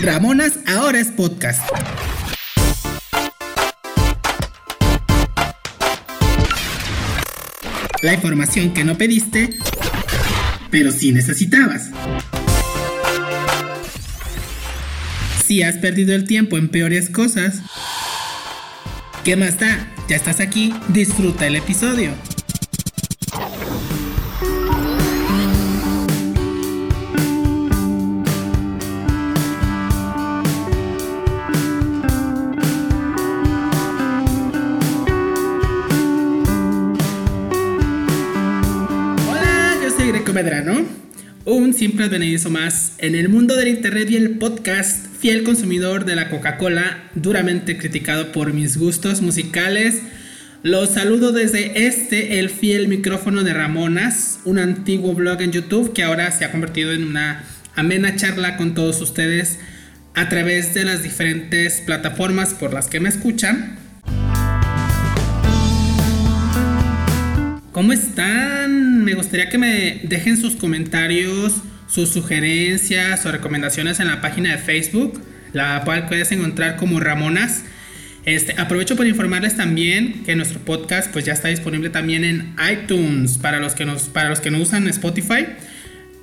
Ramonas ahora es podcast. La información que no pediste, pero sí necesitabas. Si has perdido el tiempo en peores cosas, ¿qué más da? Ya estás aquí, disfruta el episodio. Medrano, un simple advenedizo más en el mundo del internet y el podcast, fiel consumidor de la Coca-Cola, duramente criticado por mis gustos musicales. Los saludo desde este, el fiel micrófono de Ramonas, un antiguo blog en YouTube que ahora se ha convertido en una amena charla con todos ustedes a través de las diferentes plataformas por las que me escuchan. ¿Cómo están? Me gustaría que me dejen sus comentarios, sus sugerencias o recomendaciones en la página de Facebook, la cual puedes encontrar como Ramonas. Este, aprovecho para informarles también que nuestro podcast pues ya está disponible también en iTunes para los que nos para los que no usan Spotify.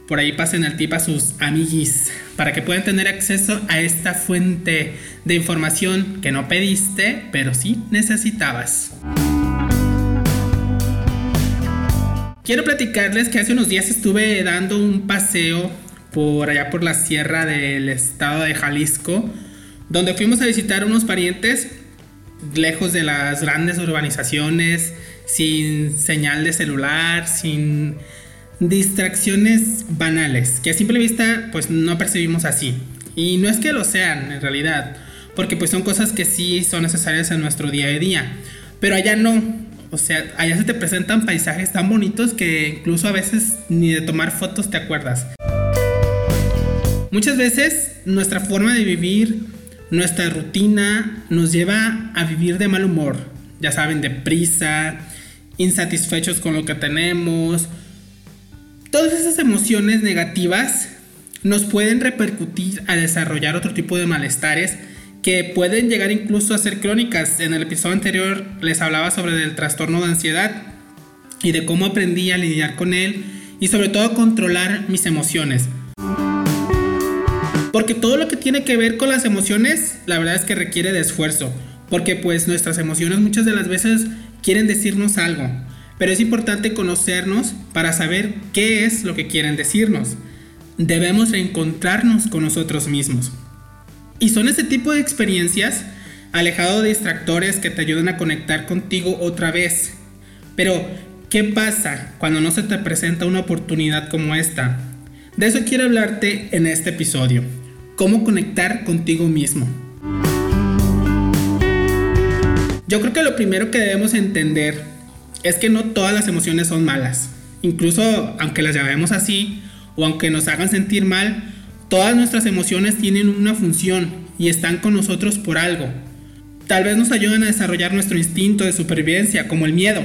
Por ahí pasen el tip a sus amiguis para que puedan tener acceso a esta fuente de información que no pediste, pero sí necesitabas. Quiero platicarles que hace unos días estuve dando un paseo por allá por la sierra del estado de Jalisco, donde fuimos a visitar unos parientes lejos de las grandes urbanizaciones, sin señal de celular, sin distracciones banales, que a simple vista pues no percibimos así. Y no es que lo sean en realidad, porque pues son cosas que sí son necesarias en nuestro día a día, pero allá no, o sea, allá se te presentan paisajes tan bonitos que incluso a veces ni de tomar fotos te acuerdas. Muchas veces nuestra forma de vivir, nuestra rutina nos lleva a vivir de mal humor. Ya saben, deprisa, insatisfechos con lo que tenemos. Todas esas emociones negativas nos pueden repercutir a desarrollar otro tipo de malestares que pueden llegar incluso a ser crónicas. En el episodio anterior les hablaba sobre el trastorno de ansiedad y de cómo aprendí a lidiar con él y sobre todo controlar mis emociones. Porque todo lo que tiene que ver con las emociones, la verdad es que requiere de esfuerzo. Porque pues nuestras emociones muchas de las veces quieren decirnos algo. Pero es importante conocernos para saber qué es lo que quieren decirnos. Debemos reencontrarnos con nosotros mismos. Y son ese tipo de experiencias alejado de distractores que te ayudan a conectar contigo otra vez. Pero, ¿qué pasa cuando no se te presenta una oportunidad como esta? De eso quiero hablarte en este episodio. Cómo conectar contigo mismo. Yo creo que lo primero que debemos entender es que no todas las emociones son malas. Incluso aunque las llamemos así o aunque nos hagan sentir mal, Todas nuestras emociones tienen una función y están con nosotros por algo. Tal vez nos ayuden a desarrollar nuestro instinto de supervivencia, como el miedo.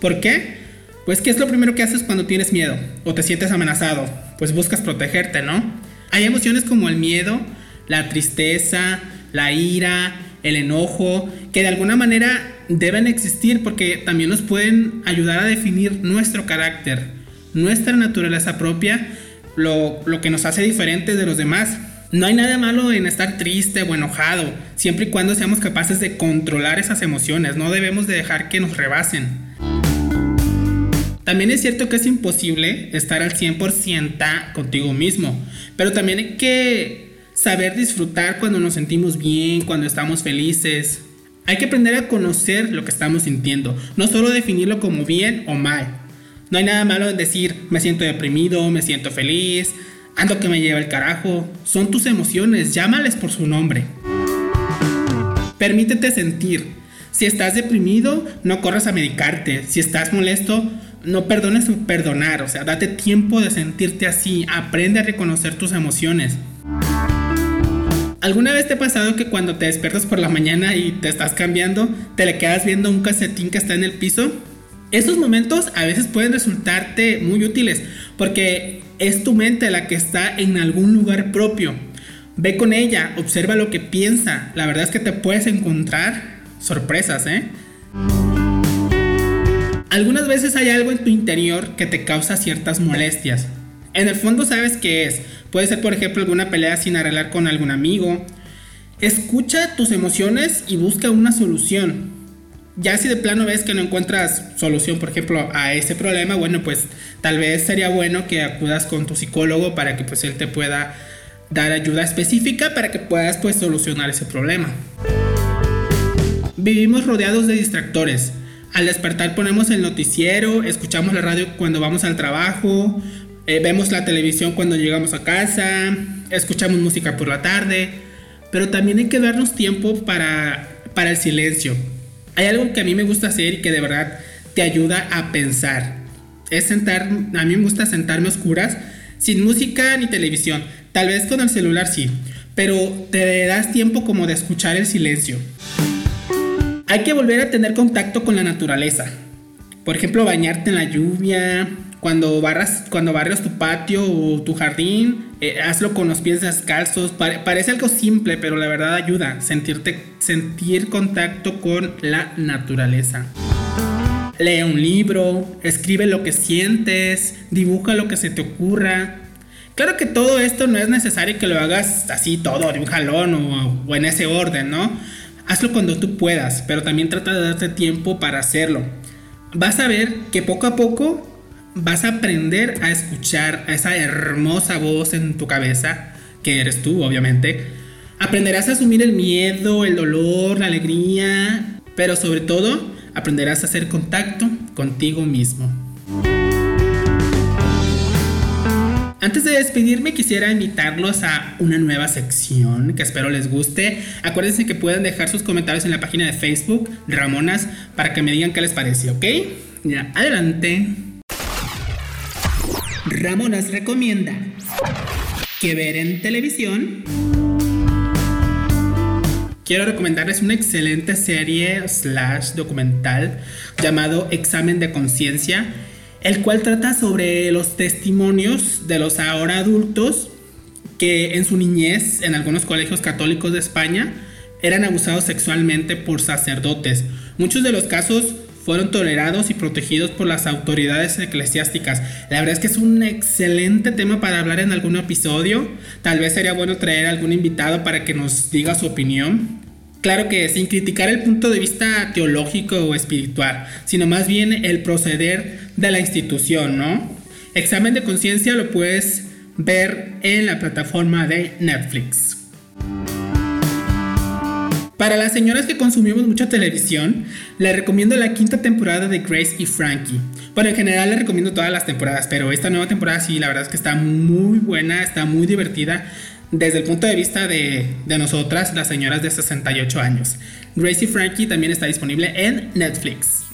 ¿Por qué? Pues ¿qué es lo primero que haces cuando tienes miedo o te sientes amenazado? Pues buscas protegerte, ¿no? Hay emociones como el miedo, la tristeza, la ira, el enojo, que de alguna manera deben existir porque también nos pueden ayudar a definir nuestro carácter, nuestra naturaleza propia lo, que nos hace diferentes de los demás. No hay nada malo en estar triste o enojado, siempre y cuando seamos capaces de controlar esas emociones, no debemos de dejar que nos rebasen. También es cierto que es imposible estar al 100% contigo mismo, pero también hay que saber disfrutar cuando nos sentimos bien, cuando estamos felices. Hay que aprender a conocer lo que estamos sintiendo, no solo definirlo como bien o mal. No hay nada malo en decir me siento deprimido, me siento feliz, ando que me lleva el carajo. Son tus emociones, llámales por su nombre. Permítete sentir. Si estás deprimido, no corras a medicarte. Si estás molesto, no perdones perdonar. O sea, date tiempo de sentirte así. Aprende a reconocer tus emociones. ¿Alguna vez te ha pasado que cuando te despiertas por la mañana y te estás cambiando, te le quedas viendo un casetín que está en el piso? Estos momentos a veces pueden resultarte muy útiles porque es tu mente la que está en algún lugar propio. Ve con ella, observa lo que piensa. La verdad es que te puedes encontrar sorpresas, ¿eh? Algunas veces hay algo en tu interior que te causa ciertas molestias. En el fondo sabes qué es. Puede ser, por ejemplo, alguna pelea sin arreglar con algún amigo. Escucha tus emociones y busca una solución. Ya si de plano ves que no encuentras solución, por ejemplo, a ese problema, bueno, pues tal vez sería bueno que acudas con tu psicólogo para que pues él te pueda dar ayuda específica para que puedas pues solucionar ese problema. Vivimos rodeados de distractores. Al despertar ponemos el noticiero, escuchamos la radio cuando vamos al trabajo, eh, vemos la televisión cuando llegamos a casa, escuchamos música por la tarde, pero también hay que darnos tiempo para, para el silencio. Hay algo que a mí me gusta hacer y que de verdad te ayuda a pensar. Es sentar, a mí me gusta sentarme a oscuras, sin música ni televisión. Tal vez con el celular sí, pero te das tiempo como de escuchar el silencio. Hay que volver a tener contacto con la naturaleza. Por ejemplo, bañarte en la lluvia, cuando barras, cuando barras tu patio o tu jardín, eh, hazlo con los pies descalzos. parece algo simple, pero la verdad ayuda. Sentirte, sentir contacto con la naturaleza. Lee un libro, escribe lo que sientes, dibuja lo que se te ocurra. Claro que todo esto no es necesario que lo hagas así todo de un jalón o, en ese orden, ¿no? Hazlo cuando tú puedas, pero también trata de darte tiempo para hacerlo. Vas a ver que poco a poco vas a aprender a escuchar a esa hermosa voz en tu cabeza, que eres tú, obviamente. Aprenderás a asumir el miedo, el dolor, la alegría, pero sobre todo aprenderás a hacer contacto contigo mismo. Antes de despedirme quisiera invitarlos a una nueva sección que espero les guste. Acuérdense que pueden dejar sus comentarios en la página de Facebook Ramonas para que me digan qué les parece, ¿ok? Ya, adelante. Ramonas recomienda que ver en televisión. Quiero recomendarles una excelente serie slash documental llamado Examen de Conciencia el cual trata sobre los testimonios de los ahora adultos que en su niñez, en algunos colegios católicos de España, eran abusados sexualmente por sacerdotes. Muchos de los casos fueron tolerados y protegidos por las autoridades eclesiásticas. La verdad es que es un excelente tema para hablar en algún episodio. Tal vez sería bueno traer algún invitado para que nos diga su opinión. Claro que sin criticar el punto de vista teológico o espiritual, sino más bien el proceder de la institución, ¿no? Examen de conciencia lo puedes ver en la plataforma de Netflix. Para las señoras que consumimos mucha televisión, les recomiendo la quinta temporada de Grace y Frankie. Bueno, en general les recomiendo todas las temporadas, pero esta nueva temporada sí, la verdad es que está muy buena, está muy divertida desde el punto de vista de, de nosotras, las señoras de 68 años. Grace y Frankie también está disponible en Netflix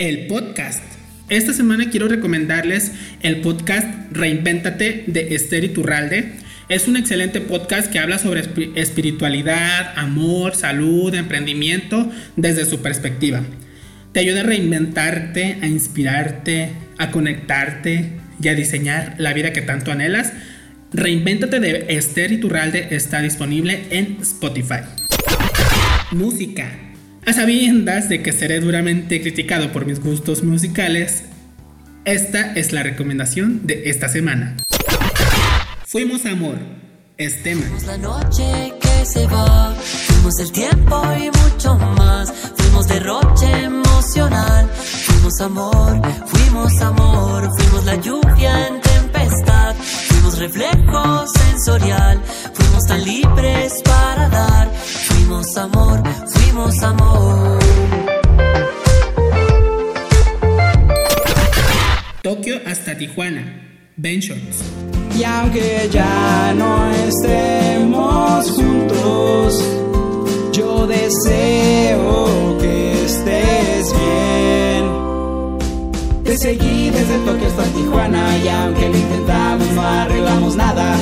el podcast. Esta semana quiero recomendarles el podcast Reinvéntate de Esther Iturralde. Es un excelente podcast que habla sobre espiritualidad, amor, salud, emprendimiento desde su perspectiva. Te ayuda a reinventarte, a inspirarte, a conectarte y a diseñar la vida que tanto anhelas. Reinvéntate de Esther Iturralde está disponible en Spotify. Música. A sabiendas de que seré duramente criticado por mis gustos musicales, esta es la recomendación de esta semana. Fuimos amor, es tema. Fuimos la noche que se va, fuimos el tiempo y mucho más, fuimos derroche emocional, fuimos amor, fuimos amor, fuimos la lluvia en tempestad, fuimos reflejo sensorial, fuimos tan libres para dar, fuimos amor, amor. Tokio hasta Tijuana. Ben Y aunque ya no estemos juntos, yo deseo que estés bien. Te seguí desde Tokio hasta Tijuana y aunque lo intentamos no arreglamos nada.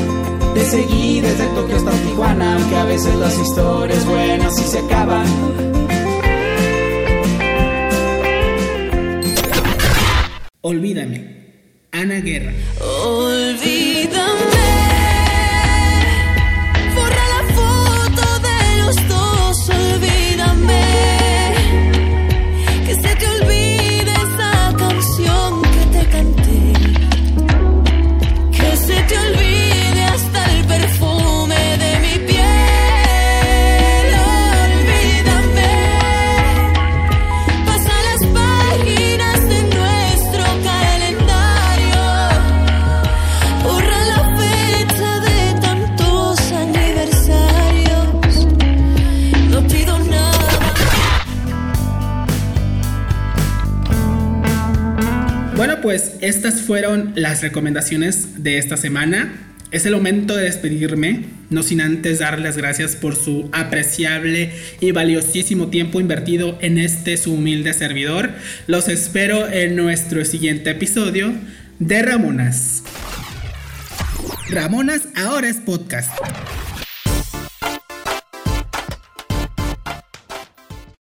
Te seguí desde Tokio hasta Tijuana, aunque a veces las historias buenas sí se acaban. Olvídame. Ana Guerra. Olvídame. Estas fueron las recomendaciones de esta semana. Es el momento de despedirme, no sin antes dar las gracias por su apreciable y valiosísimo tiempo invertido en este su humilde servidor. Los espero en nuestro siguiente episodio de Ramonas. Ramonas ahora es podcast.